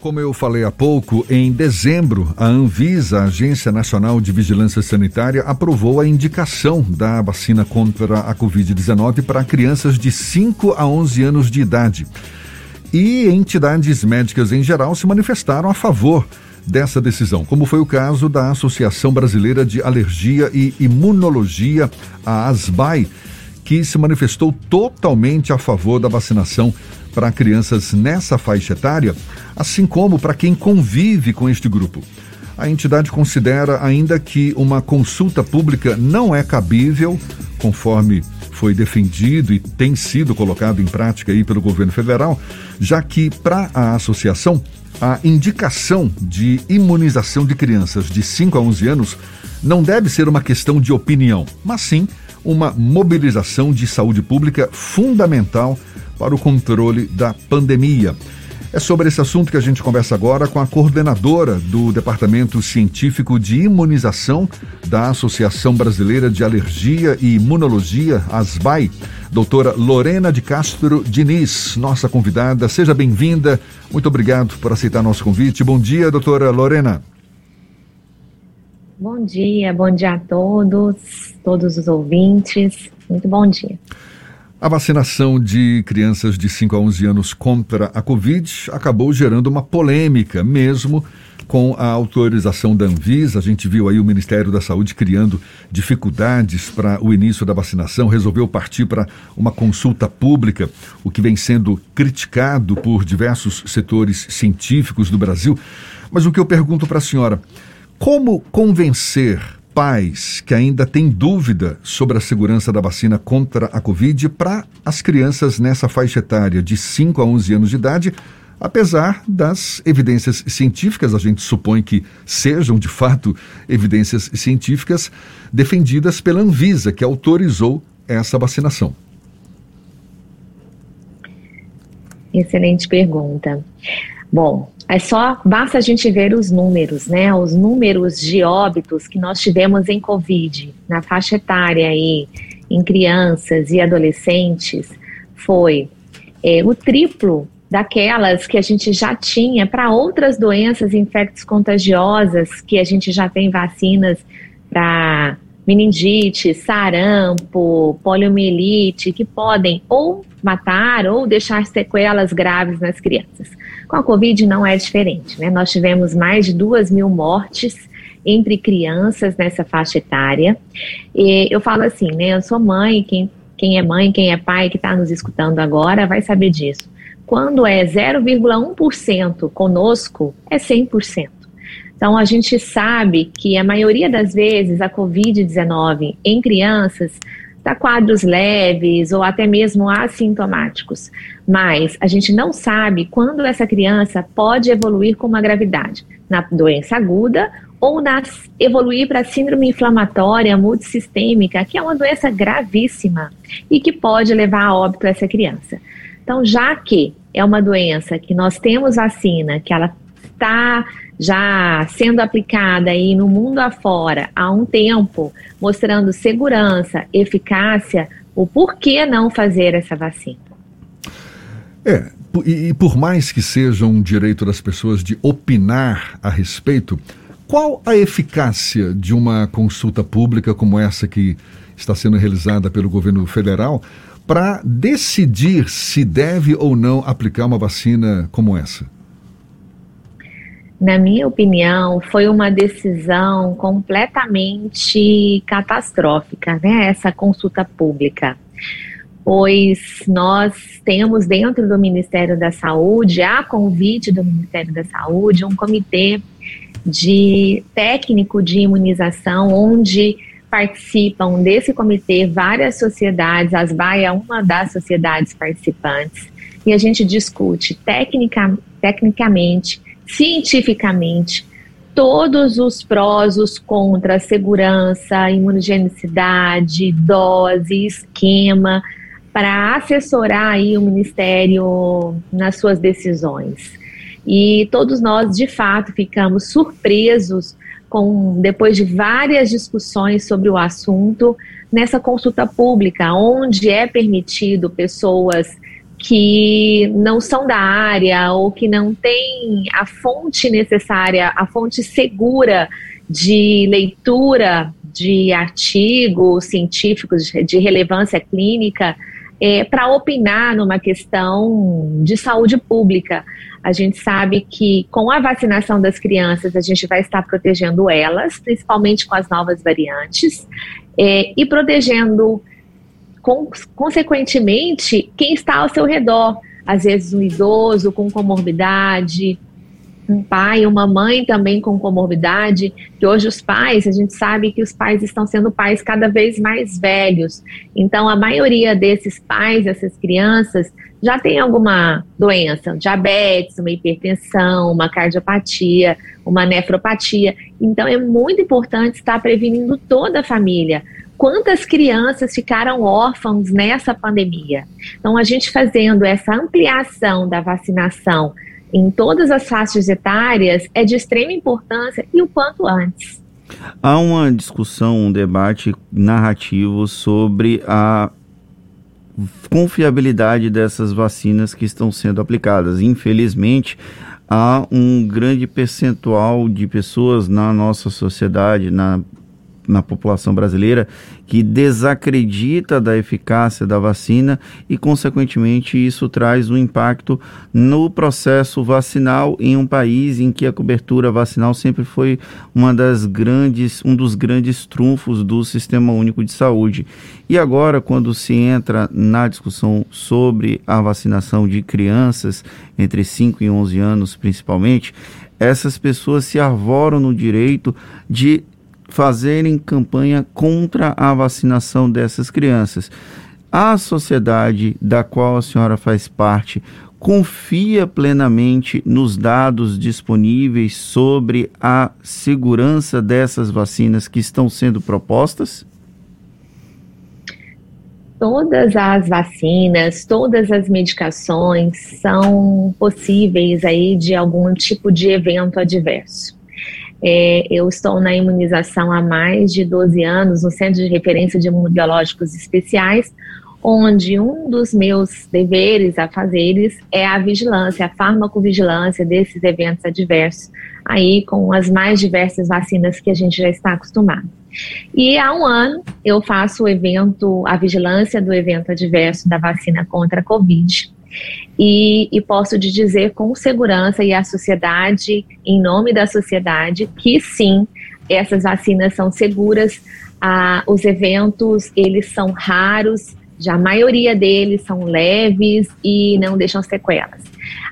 Como eu falei há pouco, em dezembro, a Anvisa, a Agência Nacional de Vigilância Sanitária, aprovou a indicação da vacina contra a Covid-19 para crianças de 5 a 11 anos de idade. E entidades médicas em geral se manifestaram a favor dessa decisão, como foi o caso da Associação Brasileira de Alergia e Imunologia, a ASBAI, que se manifestou totalmente a favor da vacinação para crianças nessa faixa etária, assim como para quem convive com este grupo. A entidade considera ainda que uma consulta pública não é cabível, conforme foi defendido e tem sido colocado em prática aí pelo governo federal, já que para a associação a indicação de imunização de crianças de 5 a 11 anos não deve ser uma questão de opinião, mas sim uma mobilização de saúde pública fundamental para o controle da pandemia. É sobre esse assunto que a gente conversa agora com a coordenadora do Departamento Científico de Imunização da Associação Brasileira de Alergia e Imunologia, ASBAI, doutora Lorena de Castro Diniz, nossa convidada. Seja bem-vinda. Muito obrigado por aceitar nosso convite. Bom dia, doutora Lorena. Bom dia, bom dia a todos, todos os ouvintes. Muito bom dia. A vacinação de crianças de 5 a 11 anos contra a Covid acabou gerando uma polêmica, mesmo com a autorização da Anvisa. A gente viu aí o Ministério da Saúde criando dificuldades para o início da vacinação, resolveu partir para uma consulta pública, o que vem sendo criticado por diversos setores científicos do Brasil. Mas o que eu pergunto para a senhora, como convencer pais que ainda têm dúvida sobre a segurança da vacina contra a Covid para as crianças nessa faixa etária de 5 a 11 anos de idade, apesar das evidências científicas, a gente supõe que sejam de fato evidências científicas defendidas pela Anvisa, que autorizou essa vacinação. Excelente pergunta. Bom, é só basta a gente ver os números, né? Os números de óbitos que nós tivemos em Covid na faixa etária aí, em crianças e adolescentes, foi é, o triplo daquelas que a gente já tinha para outras doenças infectos contagiosas que a gente já tem vacinas para meningite, sarampo, poliomielite, que podem ou matar ou deixar sequelas graves nas crianças. Com a Covid não é diferente, né? Nós tivemos mais de duas mil mortes entre crianças nessa faixa etária. E eu falo assim, né? Eu sou mãe, quem, quem é mãe, quem é pai que está nos escutando agora vai saber disso. Quando é 0,1% conosco, é 100%. Então, a gente sabe que a maioria das vezes a Covid-19 em crianças dá quadros leves ou até mesmo assintomáticos, mas a gente não sabe quando essa criança pode evoluir com uma gravidade, na doença aguda ou na, evoluir para síndrome inflamatória multissistêmica, que é uma doença gravíssima e que pode levar a óbito essa criança. Então, já que é uma doença que nós temos vacina, que ela está já sendo aplicada aí no mundo afora há um tempo, mostrando segurança, eficácia, o porquê não fazer essa vacina? É, e, por mais que seja um direito das pessoas de opinar a respeito, qual a eficácia de uma consulta pública como essa que está sendo realizada pelo governo federal para decidir se deve ou não aplicar uma vacina como essa? Na minha opinião, foi uma decisão completamente catastrófica, né? Essa consulta pública. Pois nós temos dentro do Ministério da Saúde, a convite do Ministério da Saúde, um comitê de técnico de imunização, onde participam desse comitê várias sociedades, as BAE é uma das sociedades participantes, e a gente discute tecnica, tecnicamente cientificamente todos os prós, os contras, segurança, imunogenicidade, dose, esquema, para assessorar aí o Ministério nas suas decisões. E todos nós, de fato, ficamos surpresos com depois de várias discussões sobre o assunto nessa consulta pública, onde é permitido pessoas que não são da área ou que não têm a fonte necessária, a fonte segura de leitura de artigos científicos de relevância clínica é, para opinar numa questão de saúde pública. A gente sabe que com a vacinação das crianças a gente vai estar protegendo elas, principalmente com as novas variantes, é, e protegendo consequentemente quem está ao seu redor. Às vezes um idoso com comorbidade, um pai, uma mãe também com comorbidade, que hoje os pais, a gente sabe que os pais estão sendo pais cada vez mais velhos. Então, a maioria desses pais, dessas crianças, já tem alguma doença, diabetes, uma hipertensão, uma cardiopatia, uma nefropatia. Então, é muito importante estar prevenindo toda a família. Quantas crianças ficaram órfãos nessa pandemia? Então, a gente fazendo essa ampliação da vacinação em todas as faixas etárias é de extrema importância e o quanto antes. Há uma discussão, um debate narrativo sobre a confiabilidade dessas vacinas que estão sendo aplicadas. Infelizmente, há um grande percentual de pessoas na nossa sociedade, na na população brasileira que desacredita da eficácia da vacina e, consequentemente, isso traz um impacto no processo vacinal em um país em que a cobertura vacinal sempre foi uma das grandes, um dos grandes trunfos do Sistema Único de Saúde. E agora, quando se entra na discussão sobre a vacinação de crianças entre 5 e 11 anos, principalmente, essas pessoas se arvoram no direito de fazerem campanha contra a vacinação dessas crianças. A sociedade da qual a senhora faz parte confia plenamente nos dados disponíveis sobre a segurança dessas vacinas que estão sendo propostas? Todas as vacinas, todas as medicações são possíveis aí de algum tipo de evento adverso. É, eu estou na imunização há mais de 12 anos no Centro de Referência de Imunobiológicos Especiais, onde um dos meus deveres a fazeres é a vigilância, a farmacovigilância desses eventos adversos, aí com as mais diversas vacinas que a gente já está acostumado. E há um ano eu faço o evento, a vigilância do evento adverso da vacina contra a Covid. E, e, posso te dizer com segurança e a sociedade, em nome da sociedade, que sim, essas vacinas são seguras. Ah, os eventos eles são raros, já a maioria deles são leves e não deixam sequelas.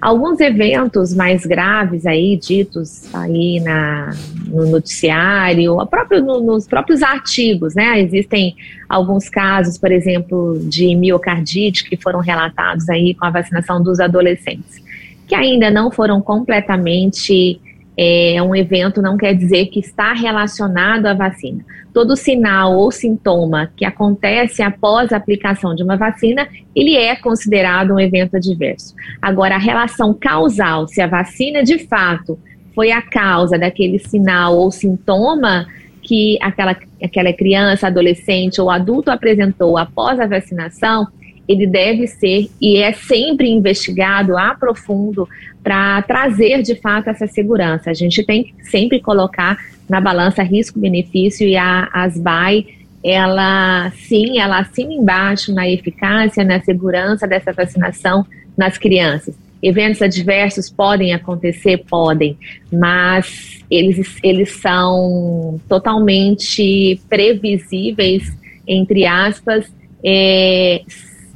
Alguns eventos mais graves aí, ditos aí na, no noticiário, próprio, no, nos próprios artigos, né? Existem alguns casos, por exemplo, de miocardite que foram relatados aí com a vacinação dos adolescentes, que ainda não foram completamente é, um evento não quer dizer que está relacionado à vacina. Todo sinal ou sintoma que acontece após a aplicação de uma vacina, ele é considerado um evento adverso. Agora, a relação causal, se a vacina de fato foi a causa daquele sinal ou sintoma que aquela, aquela criança, adolescente ou adulto apresentou após a vacinação, ele deve ser e é sempre investigado a profundo para trazer de fato essa segurança. A gente tem que sempre colocar na balança risco-benefício e a ASBAI, ela sim, ela assina embaixo na eficácia, na segurança dessa vacinação nas crianças. Eventos adversos podem acontecer? Podem, mas eles, eles são totalmente previsíveis, entre aspas, é,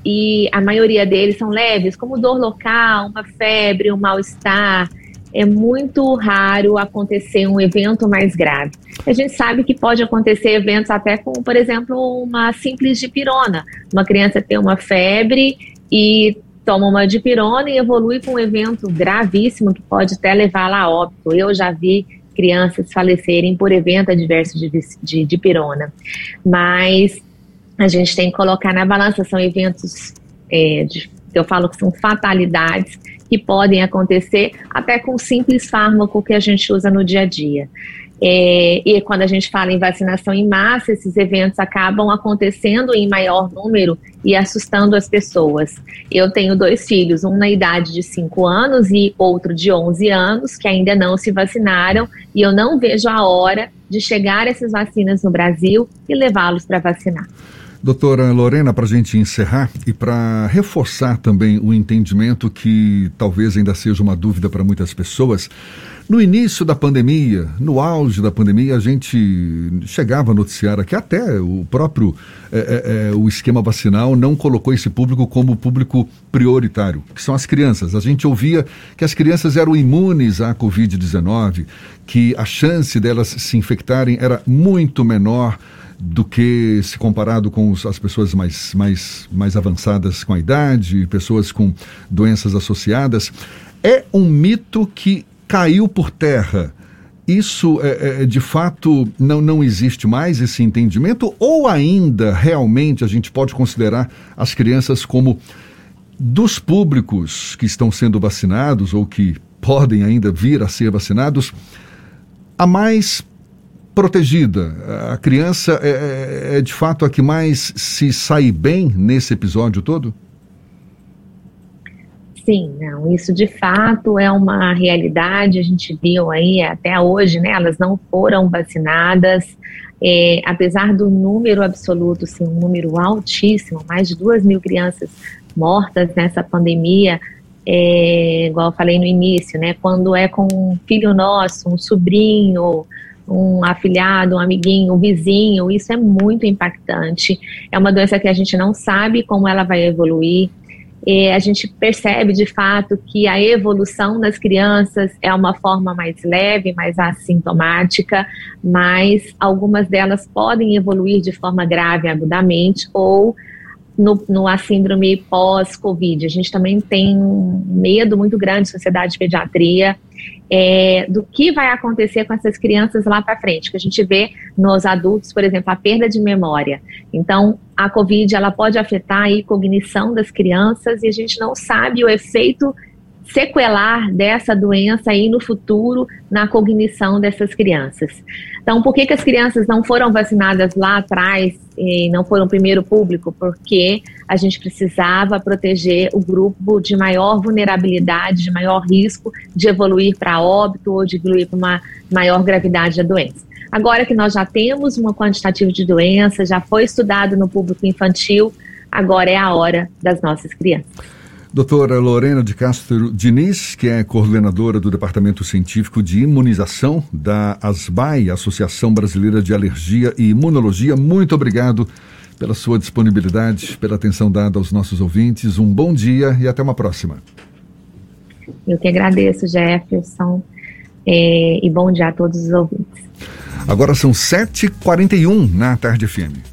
e a maioria deles são leves, como dor local, uma febre, um mal-estar. É muito raro acontecer um evento mais grave. A gente sabe que pode acontecer eventos até com, por exemplo, uma simples dipirona. Uma criança tem uma febre e toma uma dipirona e evolui com um evento gravíssimo que pode até levá-la a óbito. Eu já vi crianças falecerem por evento adverso de, de dipirona. Mas a gente tem que colocar na balança, são eventos é, de, eu falo que são fatalidades que podem acontecer até com um simples fármaco que a gente usa no dia a dia. É, e quando a gente fala em vacinação em massa, esses eventos acabam acontecendo em maior número e assustando as pessoas. Eu tenho dois filhos, um na idade de 5 anos e outro de 11 anos, que ainda não se vacinaram, e eu não vejo a hora de chegar essas vacinas no Brasil e levá-los para vacinar. Doutora Lorena, para a gente encerrar e para reforçar também o entendimento que talvez ainda seja uma dúvida para muitas pessoas, no início da pandemia, no auge da pandemia, a gente chegava a noticiar aqui, até o próprio é, é, é, o esquema vacinal não colocou esse público como público prioritário, que são as crianças. A gente ouvia que as crianças eram imunes à Covid-19, que a chance delas se infectarem era muito menor do que se comparado com os, as pessoas mais, mais, mais avançadas com a idade, pessoas com doenças associadas. É um mito que caiu por terra. Isso é, é, é, de fato não, não existe mais esse entendimento? Ou ainda realmente a gente pode considerar as crianças como dos públicos que estão sendo vacinados ou que podem ainda vir a ser vacinados, a mais protegida. A criança é, é, é de fato a que mais se sai bem nesse episódio todo? Sim, não, isso de fato é uma realidade, a gente viu aí até hoje, né, elas não foram vacinadas, é, apesar do número absoluto ser um número altíssimo, mais de duas mil crianças mortas nessa pandemia, é, igual eu falei no início, né, quando é com um filho nosso, um sobrinho, um afilhado, um amiguinho, um vizinho, isso é muito impactante. É uma doença que a gente não sabe como ela vai evoluir, a gente percebe de fato que a evolução das crianças é uma forma mais leve, mais assintomática, mas algumas delas podem evoluir de forma grave agudamente ou no, no a síndrome pós-Covid. A gente também tem um medo muito grande, sociedade de pediatria, é, do que vai acontecer com essas crianças lá para frente, que a gente vê nos adultos, por exemplo, a perda de memória. Então, a Covid ela pode afetar a cognição das crianças e a gente não sabe o efeito sequelar dessa doença aí no futuro na cognição dessas crianças. Então, por que, que as crianças não foram vacinadas lá atrás e não foram primeiro público? Porque a gente precisava proteger o grupo de maior vulnerabilidade, de maior risco de evoluir para óbito ou de evoluir para uma maior gravidade da doença. Agora que nós já temos uma quantitativa de doença, já foi estudado no público infantil, agora é a hora das nossas crianças. Doutora Lorena de Castro Diniz, que é coordenadora do Departamento Científico de Imunização da ASBAI, Associação Brasileira de Alergia e Imunologia, muito obrigado pela sua disponibilidade, pela atenção dada aos nossos ouvintes. Um bom dia e até uma próxima. Eu que agradeço, Jefferson, é, e bom dia a todos os ouvintes. Agora são 7h41 na Tarde FM.